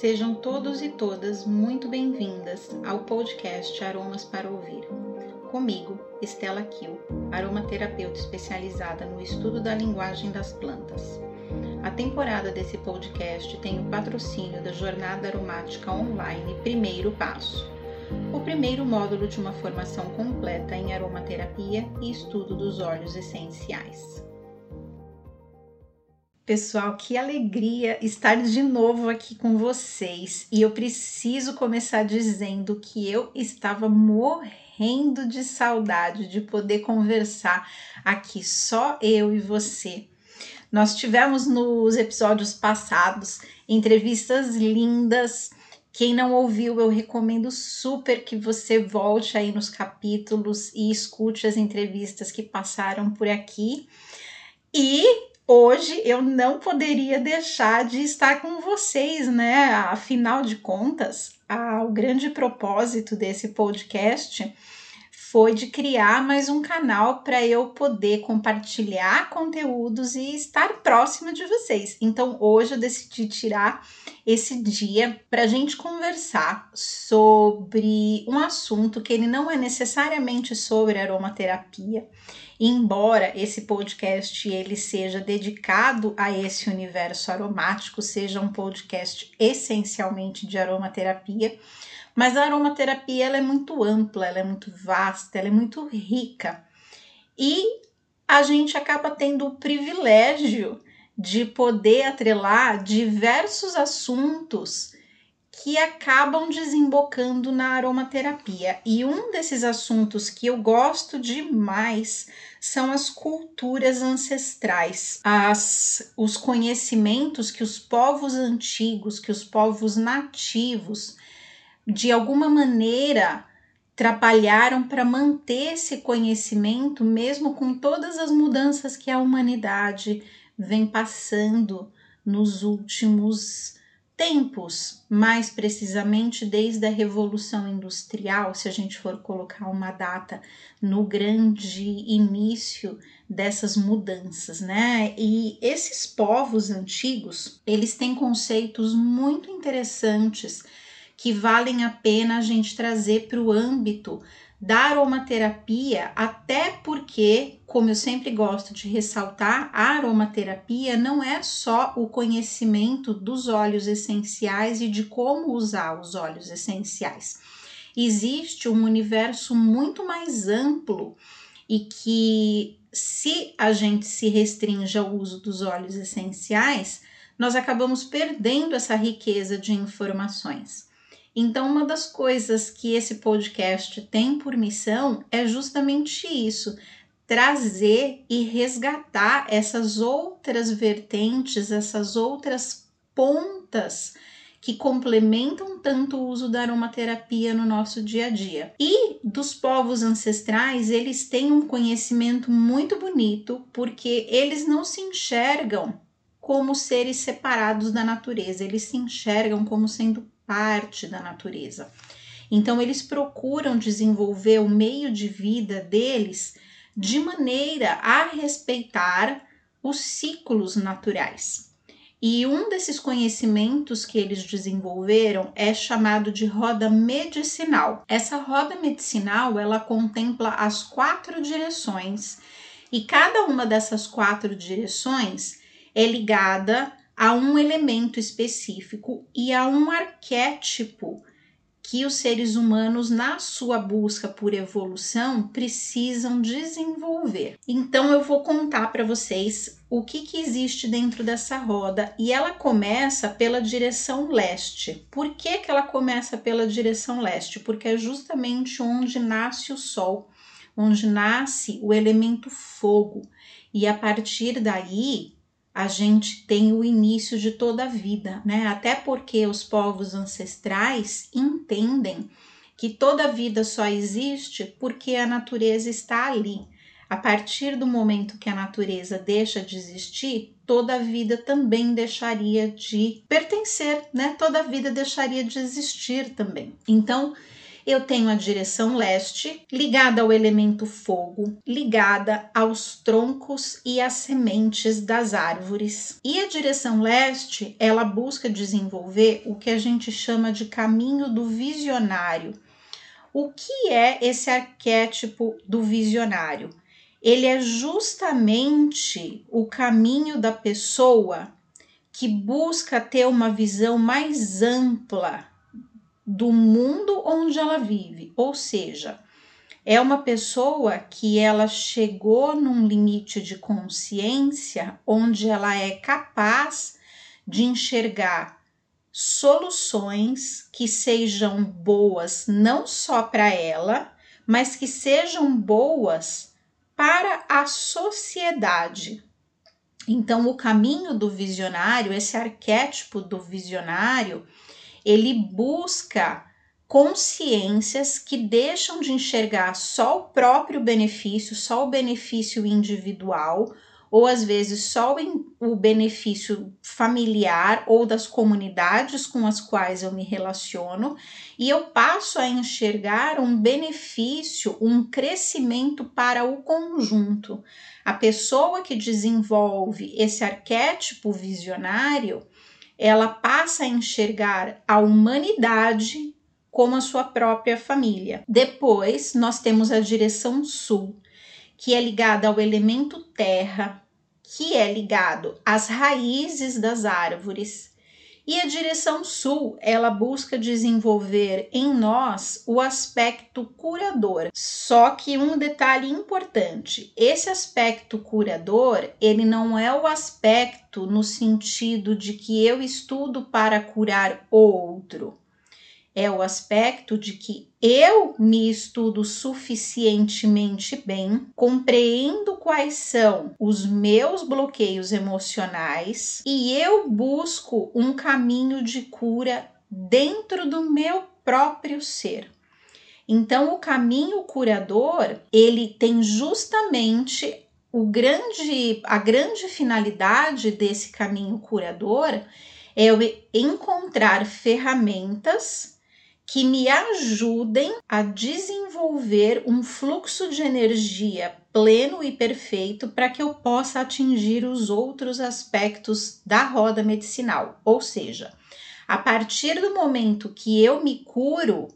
Sejam todos e todas muito bem-vindas ao podcast Aromas para Ouvir. Comigo, Estela Kiel, aromaterapeuta especializada no estudo da linguagem das plantas. A temporada desse podcast tem o patrocínio da Jornada Aromática Online Primeiro Passo, o primeiro módulo de uma formação completa em aromaterapia e estudo dos óleos essenciais. Pessoal, que alegria estar de novo aqui com vocês. E eu preciso começar dizendo que eu estava morrendo de saudade de poder conversar aqui só eu e você. Nós tivemos nos episódios passados entrevistas lindas. Quem não ouviu, eu recomendo super que você volte aí nos capítulos e escute as entrevistas que passaram por aqui. E hoje eu não poderia deixar de estar com vocês, né? Afinal de contas, a, o grande propósito desse podcast foi de criar mais um canal para eu poder compartilhar conteúdos e estar próxima de vocês. Então hoje eu decidi tirar esse dia para a gente conversar sobre um assunto que ele não é necessariamente sobre aromaterapia, embora esse podcast ele seja dedicado a esse universo aromático, seja um podcast essencialmente de aromaterapia mas a aromaterapia ela é muito ampla, ela é muito vasta, ela é muito rica. E a gente acaba tendo o privilégio de poder atrelar diversos assuntos que acabam desembocando na aromaterapia. E um desses assuntos que eu gosto demais são as culturas ancestrais, as, os conhecimentos que os povos antigos, que os povos nativos de alguma maneira trabalharam para manter esse conhecimento, mesmo com todas as mudanças que a humanidade vem passando nos últimos tempos, mais precisamente desde a Revolução Industrial, se a gente for colocar uma data no grande início dessas mudanças, né? E esses povos antigos, eles têm conceitos muito interessantes que valem a pena a gente trazer para o âmbito da aromaterapia, até porque, como eu sempre gosto de ressaltar, a aromaterapia não é só o conhecimento dos óleos essenciais e de como usar os óleos essenciais. Existe um universo muito mais amplo e que, se a gente se restringe ao uso dos óleos essenciais, nós acabamos perdendo essa riqueza de informações. Então, uma das coisas que esse podcast tem por missão é justamente isso: trazer e resgatar essas outras vertentes, essas outras pontas que complementam tanto o uso da aromaterapia no nosso dia a dia. E dos povos ancestrais, eles têm um conhecimento muito bonito, porque eles não se enxergam como seres separados da natureza, eles se enxergam como sendo parte da natureza. Então, eles procuram desenvolver o meio de vida deles de maneira a respeitar os ciclos naturais. E um desses conhecimentos que eles desenvolveram é chamado de roda medicinal. Essa roda medicinal, ela contempla as quatro direções e cada uma dessas quatro direções é ligada a um elemento específico e a um arquétipo que os seres humanos, na sua busca por evolução, precisam desenvolver. Então, eu vou contar para vocês o que, que existe dentro dessa roda e ela começa pela direção leste. Por que, que ela começa pela direção leste? Porque é justamente onde nasce o Sol, onde nasce o elemento fogo, e a partir daí a gente tem o início de toda a vida, né? Até porque os povos ancestrais entendem que toda vida só existe porque a natureza está ali. A partir do momento que a natureza deixa de existir, toda a vida também deixaria de pertencer, né? Toda a vida deixaria de existir também. Então, eu tenho a direção leste, ligada ao elemento fogo, ligada aos troncos e às sementes das árvores. E a direção leste, ela busca desenvolver o que a gente chama de caminho do visionário. O que é esse arquétipo do visionário? Ele é justamente o caminho da pessoa que busca ter uma visão mais ampla do mundo onde ela vive, ou seja, é uma pessoa que ela chegou num limite de consciência onde ela é capaz de enxergar soluções que sejam boas não só para ela, mas que sejam boas para a sociedade. Então, o caminho do visionário, esse arquétipo do visionário, ele busca consciências que deixam de enxergar só o próprio benefício, só o benefício individual, ou às vezes só o benefício familiar ou das comunidades com as quais eu me relaciono, e eu passo a enxergar um benefício, um crescimento para o conjunto. A pessoa que desenvolve esse arquétipo visionário, ela passa a enxergar a humanidade como a sua própria família. Depois, nós temos a direção sul, que é ligada ao elemento terra, que é ligado às raízes das árvores. E a direção sul, ela busca desenvolver em nós o aspecto curador. Só que um detalhe importante, esse aspecto curador, ele não é o aspecto no sentido de que eu estudo para curar outro é o aspecto de que eu me estudo suficientemente bem, compreendo quais são os meus bloqueios emocionais e eu busco um caminho de cura dentro do meu próprio ser. Então, o caminho curador, ele tem justamente o grande, a grande finalidade desse caminho curador é encontrar ferramentas que me ajudem a desenvolver um fluxo de energia pleno e perfeito para que eu possa atingir os outros aspectos da roda medicinal. Ou seja, a partir do momento que eu me curo,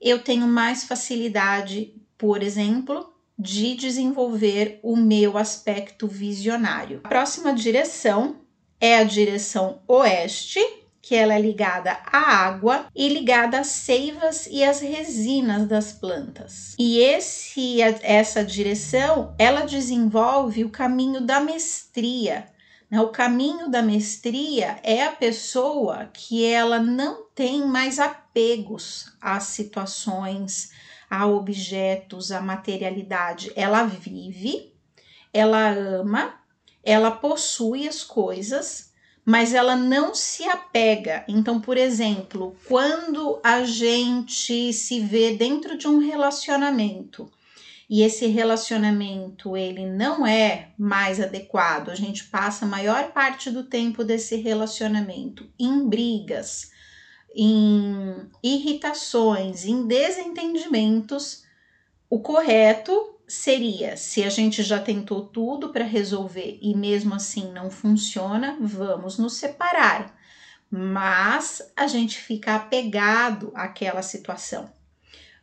eu tenho mais facilidade, por exemplo, de desenvolver o meu aspecto visionário. A próxima direção é a direção oeste, que ela é ligada à água e ligada às seivas e às resinas das plantas. E esse essa direção, ela desenvolve o caminho da mestria. Né? O caminho da mestria é a pessoa que ela não tem mais apegos às situações, a objetos, à materialidade. Ela vive, ela ama, ela possui as coisas mas ela não se apega. Então, por exemplo, quando a gente se vê dentro de um relacionamento e esse relacionamento ele não é mais adequado, a gente passa a maior parte do tempo desse relacionamento em brigas, em irritações, em desentendimentos, o correto seria: se a gente já tentou tudo para resolver e mesmo assim não funciona, vamos nos separar. Mas a gente fica apegado àquela situação.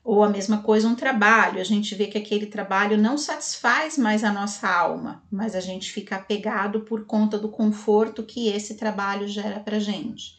Ou a mesma coisa um trabalho, a gente vê que aquele trabalho não satisfaz mais a nossa alma, mas a gente fica apegado por conta do conforto que esse trabalho gera para gente.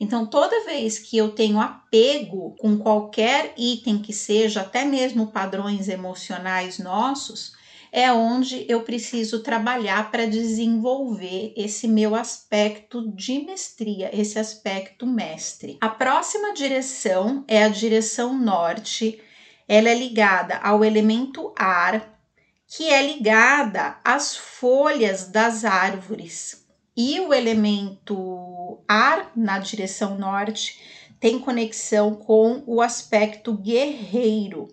Então, toda vez que eu tenho apego com qualquer item que seja, até mesmo padrões emocionais nossos, é onde eu preciso trabalhar para desenvolver esse meu aspecto de mestria, esse aspecto mestre. A próxima direção é a direção norte. Ela é ligada ao elemento ar, que é ligada às folhas das árvores. E o elemento ar na direção norte tem conexão com o aspecto guerreiro.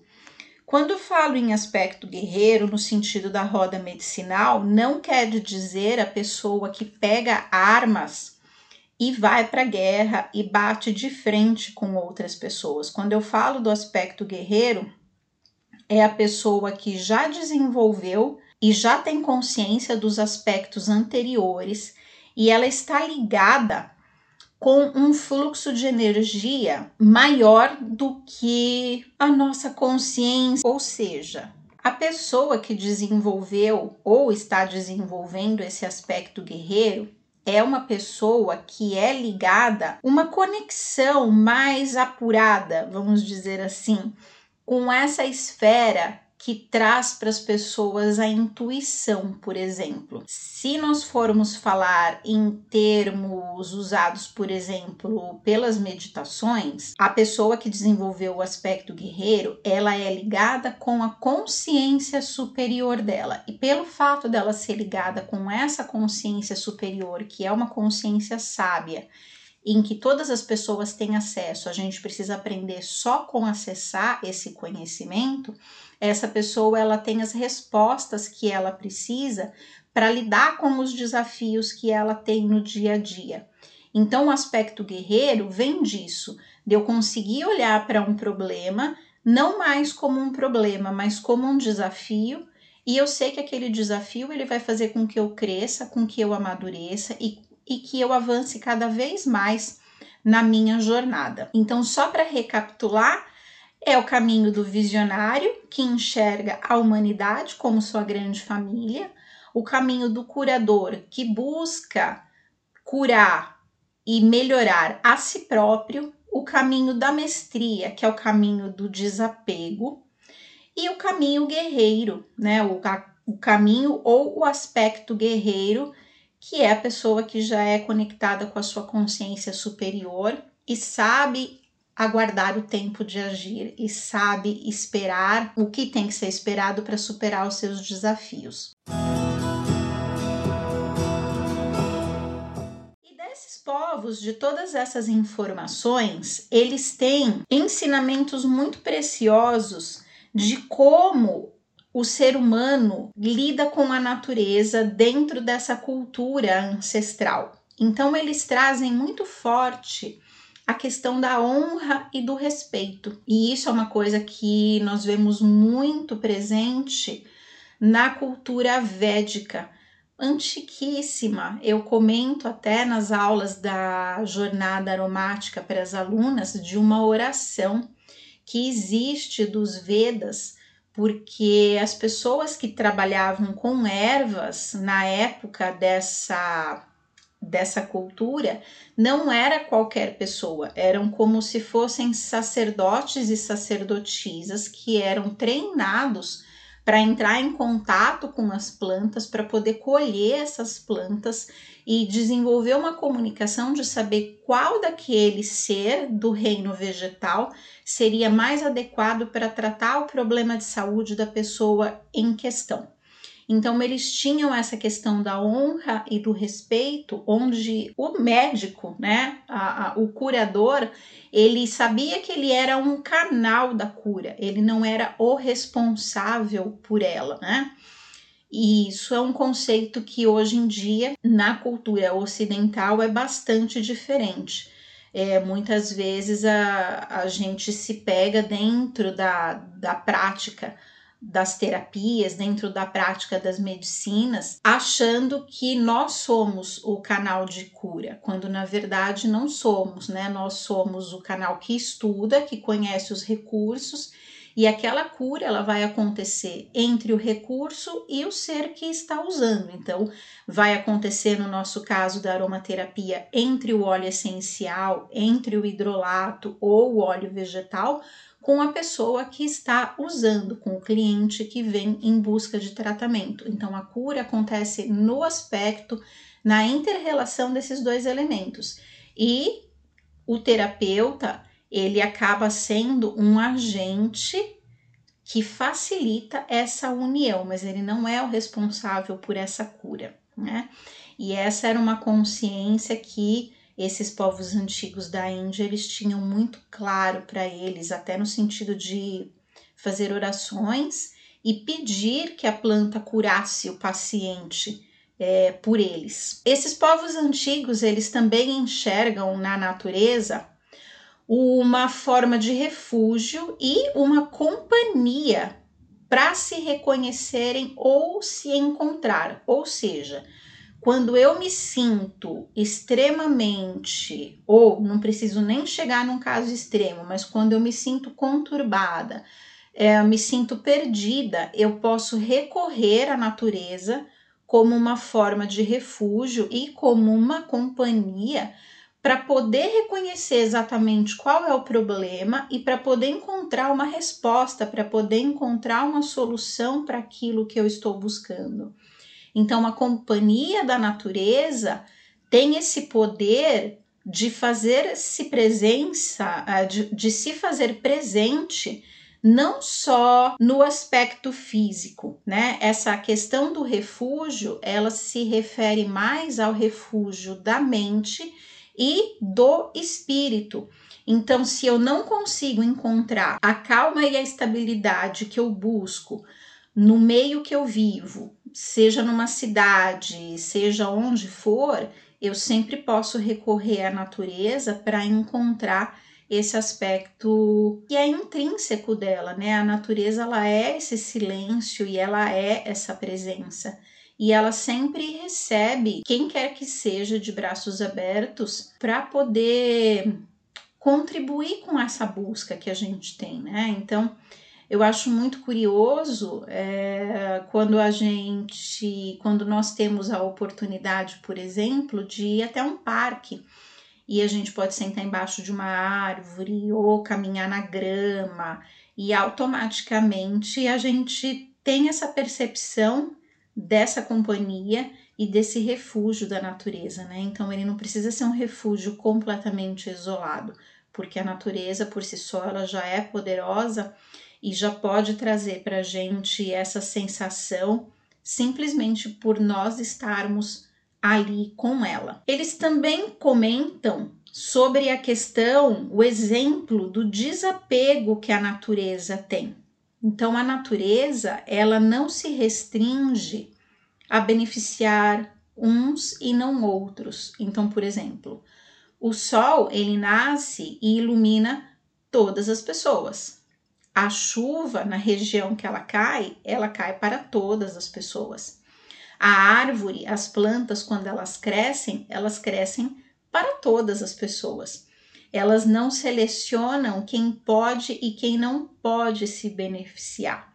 Quando falo em aspecto guerreiro, no sentido da roda medicinal, não quer dizer a pessoa que pega armas e vai para a guerra e bate de frente com outras pessoas. Quando eu falo do aspecto guerreiro, é a pessoa que já desenvolveu e já tem consciência dos aspectos anteriores e ela está ligada com um fluxo de energia maior do que a nossa consciência, ou seja, a pessoa que desenvolveu ou está desenvolvendo esse aspecto guerreiro é uma pessoa que é ligada, uma conexão mais apurada, vamos dizer assim, com essa esfera que traz para as pessoas a intuição, por exemplo. Se nós formos falar em termos usados, por exemplo, pelas meditações, a pessoa que desenvolveu o aspecto guerreiro, ela é ligada com a consciência superior dela. E pelo fato dela ser ligada com essa consciência superior, que é uma consciência sábia, em que todas as pessoas têm acesso, a gente precisa aprender só com acessar esse conhecimento, essa pessoa ela tem as respostas que ela precisa para lidar com os desafios que ela tem no dia a dia. Então, o aspecto guerreiro vem disso, de eu conseguir olhar para um problema não mais como um problema, mas como um desafio, e eu sei que aquele desafio ele vai fazer com que eu cresça, com que eu amadureça e, e que eu avance cada vez mais na minha jornada. Então, só para recapitular, é o caminho do visionário, que enxerga a humanidade como sua grande família, o caminho do curador, que busca curar e melhorar a si próprio, o caminho da mestria, que é o caminho do desapego, e o caminho guerreiro, né? O, o caminho ou o aspecto guerreiro, que é a pessoa que já é conectada com a sua consciência superior e sabe aguardar o tempo de agir e sabe esperar o que tem que ser esperado para superar os seus desafios. E desses povos, de todas essas informações, eles têm ensinamentos muito preciosos de como o ser humano lida com a natureza dentro dessa cultura ancestral. Então, eles trazem muito forte a questão da honra e do respeito. E isso é uma coisa que nós vemos muito presente na cultura védica, antiquíssima. Eu comento até nas aulas da jornada aromática para as alunas de uma oração que existe dos Vedas, porque as pessoas que trabalhavam com ervas na época dessa dessa cultura não era qualquer pessoa, eram como se fossem sacerdotes e sacerdotisas que eram treinados para entrar em contato com as plantas, para poder colher essas plantas e desenvolver uma comunicação de saber qual daquele ser do reino vegetal seria mais adequado para tratar o problema de saúde da pessoa em questão. Então, eles tinham essa questão da honra e do respeito, onde o médico, né, a, a, o curador, ele sabia que ele era um canal da cura, ele não era o responsável por ela, né? E isso é um conceito que hoje em dia, na cultura ocidental, é bastante diferente. É, muitas vezes a, a gente se pega dentro da, da prática das terapias, dentro da prática das medicinas, achando que nós somos o canal de cura, quando na verdade não somos, né? Nós somos o canal que estuda, que conhece os recursos e aquela cura ela vai acontecer entre o recurso e o ser que está usando. Então, vai acontecer no nosso caso da aromaterapia entre o óleo essencial, entre o hidrolato ou o óleo vegetal, com a pessoa que está usando, com o cliente que vem em busca de tratamento. Então, a cura acontece no aspecto, na interrelação desses dois elementos. E o terapeuta, ele acaba sendo um agente que facilita essa união, mas ele não é o responsável por essa cura, né? E essa era uma consciência que esses povos antigos da Índia, eles tinham muito claro para eles, até no sentido de fazer orações e pedir que a planta curasse o paciente é, por eles. Esses povos antigos eles também enxergam na natureza uma forma de refúgio e uma companhia para se reconhecerem ou se encontrar. Ou seja, quando eu me sinto extremamente, ou não preciso nem chegar num caso extremo, mas quando eu me sinto conturbada, é, me sinto perdida, eu posso recorrer à natureza como uma forma de refúgio e como uma companhia para poder reconhecer exatamente qual é o problema e para poder encontrar uma resposta, para poder encontrar uma solução para aquilo que eu estou buscando. Então, a companhia da natureza tem esse poder de fazer-se presença, eh, de, de se fazer presente não só no aspecto físico, né? Essa questão do refúgio, ela se refere mais ao refúgio da mente e do espírito. Então, se eu não consigo encontrar a calma e a estabilidade que eu busco no meio que eu vivo, seja numa cidade, seja onde for, eu sempre posso recorrer à natureza para encontrar esse aspecto que é intrínseco dela, né? A natureza ela é esse silêncio e ela é essa presença e ela sempre recebe quem quer que seja de braços abertos para poder contribuir com essa busca que a gente tem, né? Então, eu acho muito curioso é, quando a gente, quando nós temos a oportunidade, por exemplo, de ir até um parque. E a gente pode sentar embaixo de uma árvore ou caminhar na grama. E automaticamente a gente tem essa percepção dessa companhia e desse refúgio da natureza, né? Então ele não precisa ser um refúgio completamente isolado, porque a natureza por si só ela já é poderosa e já pode trazer para a gente essa sensação simplesmente por nós estarmos ali com ela. Eles também comentam sobre a questão, o exemplo do desapego que a natureza tem. Então a natureza, ela não se restringe a beneficiar uns e não outros. Então, por exemplo, o sol, ele nasce e ilumina todas as pessoas. A chuva na região que ela cai, ela cai para todas as pessoas. A árvore, as plantas, quando elas crescem, elas crescem para todas as pessoas elas não selecionam quem pode e quem não pode se beneficiar.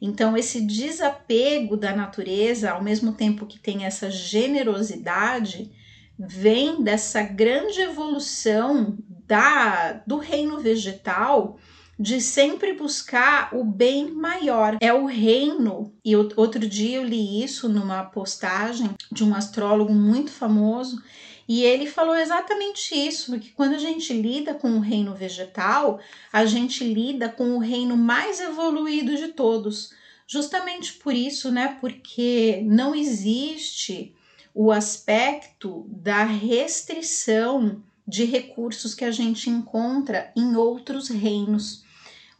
Então, esse desapego da natureza, ao mesmo tempo que tem essa generosidade, vem dessa grande evolução da, do reino vegetal de sempre buscar o bem maior. É o reino, e outro dia eu li isso numa postagem de um astrólogo muito famoso e ele falou exatamente isso, que quando a gente lida com o reino vegetal, a gente lida com o reino mais evoluído de todos. Justamente por isso, né? Porque não existe o aspecto da restrição de recursos que a gente encontra em outros reinos.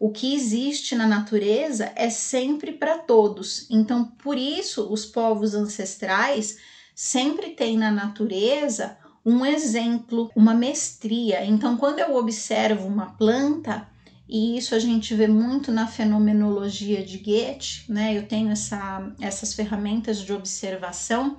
O que existe na natureza é sempre para todos. Então, por isso, os povos ancestrais sempre tem na natureza um exemplo, uma mestria. Então, quando eu observo uma planta, e isso a gente vê muito na fenomenologia de Goethe, né? Eu tenho essa, essas ferramentas de observação,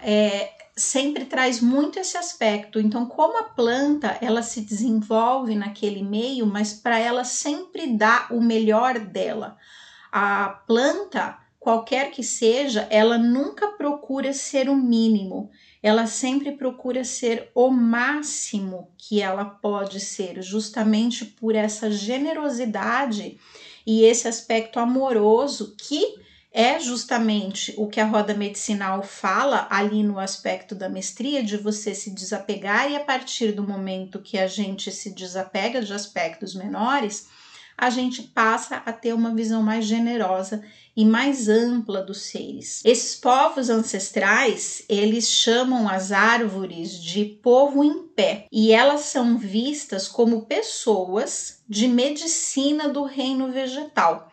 é, sempre traz muito esse aspecto. Então, como a planta ela se desenvolve naquele meio, mas para ela sempre dá o melhor dela. A planta qualquer que seja, ela nunca procura ser o mínimo, ela sempre procura ser o máximo que ela pode ser, justamente por essa generosidade e esse aspecto amoroso que é justamente o que a roda medicinal fala ali no aspecto da mestria, de você se desapegar, e a partir do momento que a gente se desapega de aspectos menores, a gente passa a ter uma visão mais generosa e mais ampla dos seres. Esses povos ancestrais, eles chamam as árvores de povo em pé e elas são vistas como pessoas de medicina do reino vegetal.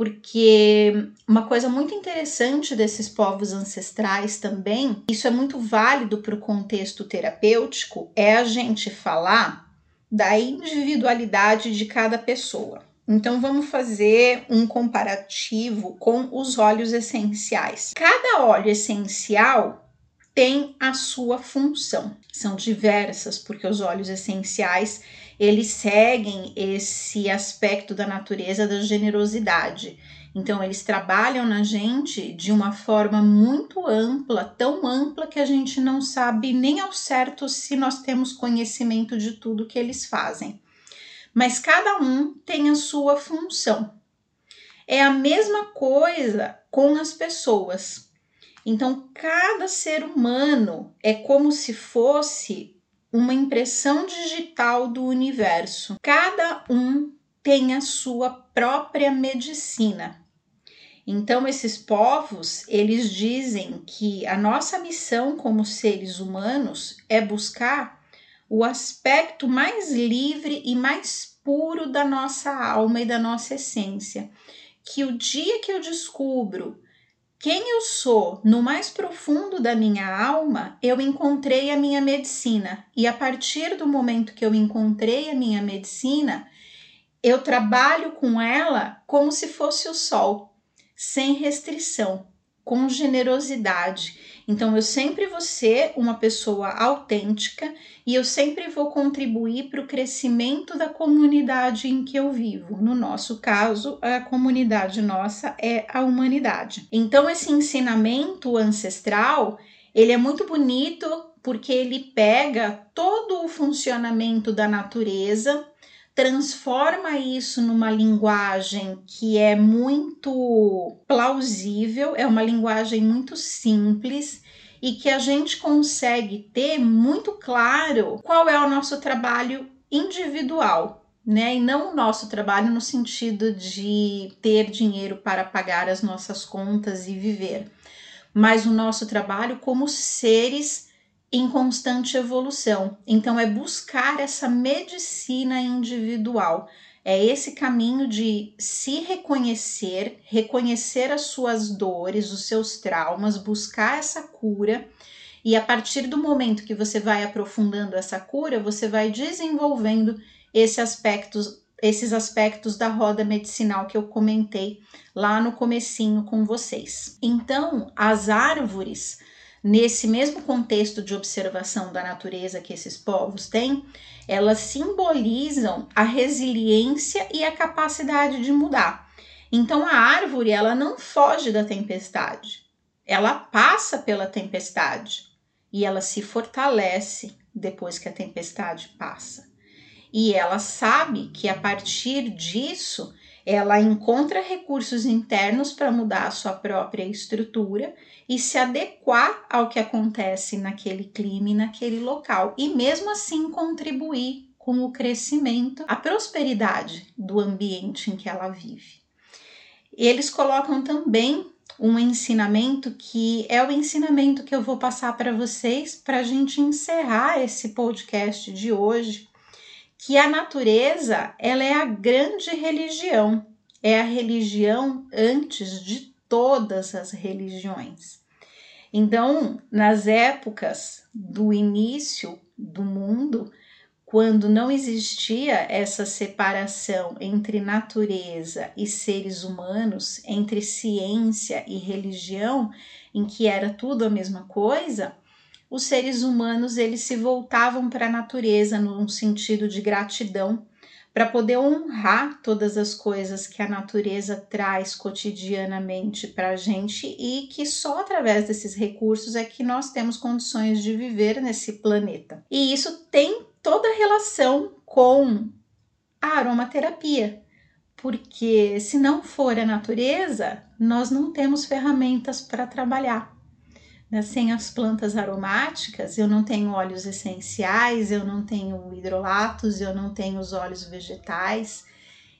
Porque uma coisa muito interessante desses povos ancestrais também, isso é muito válido para o contexto terapêutico, é a gente falar da individualidade de cada pessoa. Então vamos fazer um comparativo com os óleos essenciais. Cada óleo essencial tem a sua função. São diversas, porque os óleos essenciais eles seguem esse aspecto da natureza da generosidade. Então, eles trabalham na gente de uma forma muito ampla, tão ampla que a gente não sabe nem ao certo se nós temos conhecimento de tudo que eles fazem. Mas cada um tem a sua função. É a mesma coisa com as pessoas. Então, cada ser humano é como se fosse uma impressão digital do universo. Cada um tem a sua própria medicina. Então esses povos, eles dizem que a nossa missão como seres humanos é buscar o aspecto mais livre e mais puro da nossa alma e da nossa essência. Que o dia que eu descubro quem eu sou no mais profundo da minha alma, eu encontrei a minha medicina. E a partir do momento que eu encontrei a minha medicina, eu trabalho com ela como se fosse o sol, sem restrição, com generosidade. Então eu sempre vou ser uma pessoa autêntica e eu sempre vou contribuir para o crescimento da comunidade em que eu vivo. No nosso caso, a comunidade nossa é a humanidade. Então esse ensinamento ancestral, ele é muito bonito porque ele pega todo o funcionamento da natureza transforma isso numa linguagem que é muito plausível, é uma linguagem muito simples e que a gente consegue ter muito claro qual é o nosso trabalho individual, né? E não o nosso trabalho no sentido de ter dinheiro para pagar as nossas contas e viver, mas o nosso trabalho como seres em constante evolução. Então, é buscar essa medicina individual. É esse caminho de se reconhecer, reconhecer as suas dores, os seus traumas, buscar essa cura. E a partir do momento que você vai aprofundando essa cura, você vai desenvolvendo esse aspectos, esses aspectos da roda medicinal que eu comentei lá no comecinho com vocês. Então, as árvores nesse mesmo contexto de observação da natureza que esses povos têm, elas simbolizam a resiliência e a capacidade de mudar. Então a árvore, ela não foge da tempestade. Ela passa pela tempestade e ela se fortalece depois que a tempestade passa. E ela sabe que a partir disso ela encontra recursos internos para mudar a sua própria estrutura e se adequar ao que acontece naquele clima e naquele local, e mesmo assim contribuir com o crescimento, a prosperidade do ambiente em que ela vive. Eles colocam também um ensinamento que é o ensinamento que eu vou passar para vocês para a gente encerrar esse podcast de hoje, que a natureza ela é a grande religião, é a religião antes de todas as religiões. Então, nas épocas do início do mundo, quando não existia essa separação entre natureza e seres humanos, entre ciência e religião, em que era tudo a mesma coisa, os seres humanos eles se voltavam para a natureza num sentido de gratidão para poder honrar todas as coisas que a natureza traz cotidianamente para a gente e que só através desses recursos é que nós temos condições de viver nesse planeta. E isso tem toda relação com a aromaterapia, porque se não for a natureza, nós não temos ferramentas para trabalhar. Né? Sem as plantas aromáticas, eu não tenho óleos essenciais, eu não tenho hidrolatos, eu não tenho os óleos vegetais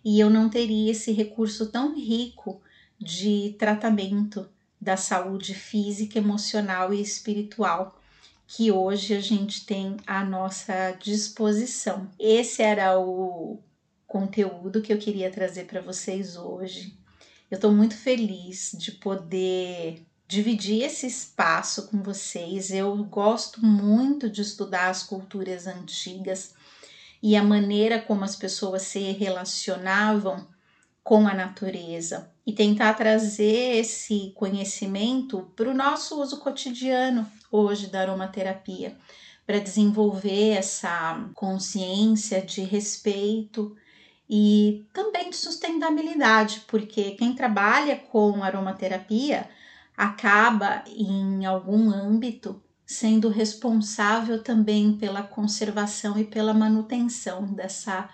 e eu não teria esse recurso tão rico de tratamento da saúde física, emocional e espiritual que hoje a gente tem à nossa disposição. Esse era o conteúdo que eu queria trazer para vocês hoje. Eu estou muito feliz de poder dividir esse espaço com vocês. Eu gosto muito de estudar as culturas antigas e a maneira como as pessoas se relacionavam com a natureza e tentar trazer esse conhecimento para o nosso uso cotidiano hoje da aromaterapia, para desenvolver essa consciência de respeito e também de sustentabilidade, porque quem trabalha com aromaterapia acaba em algum âmbito sendo responsável também pela conservação e pela manutenção dessa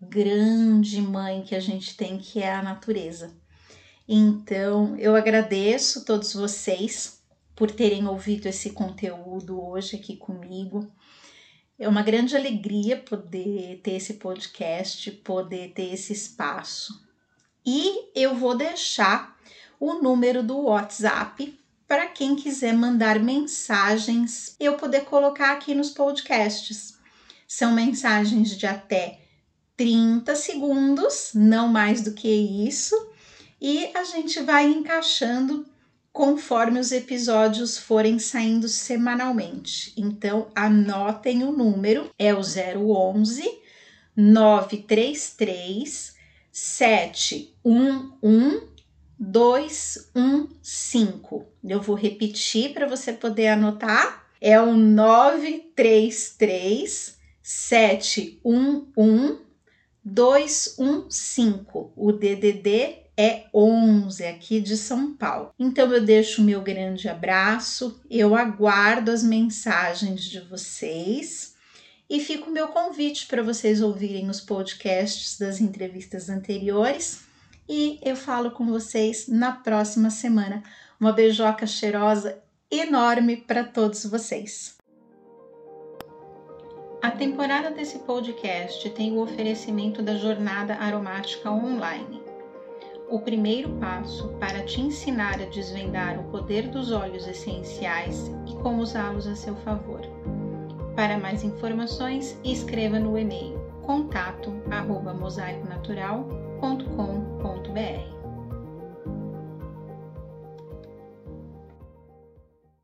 grande mãe que a gente tem, que é a natureza. Então, eu agradeço todos vocês por terem ouvido esse conteúdo hoje aqui comigo. É uma grande alegria poder ter esse podcast, poder ter esse espaço. E eu vou deixar o número do WhatsApp para quem quiser mandar mensagens, eu poder colocar aqui nos podcasts. São mensagens de até 30 segundos, não mais do que isso, e a gente vai encaixando conforme os episódios forem saindo semanalmente. Então, anotem o número, é o 011 933 711 215. Eu vou repetir para você poder anotar. É o 933 711 215. O DDD é 11 aqui de São Paulo. Então eu deixo o meu grande abraço, eu aguardo as mensagens de vocês e fica o meu convite para vocês ouvirem os podcasts das entrevistas anteriores e eu falo com vocês na próxima semana. Uma beijoca cheirosa enorme para todos vocês. A temporada desse podcast tem o oferecimento da Jornada Aromática Online. O primeiro passo para te ensinar a desvendar o poder dos óleos essenciais e como usá-los a seu favor. Para mais informações, escreva no e-mail www.ecoagro.com.br.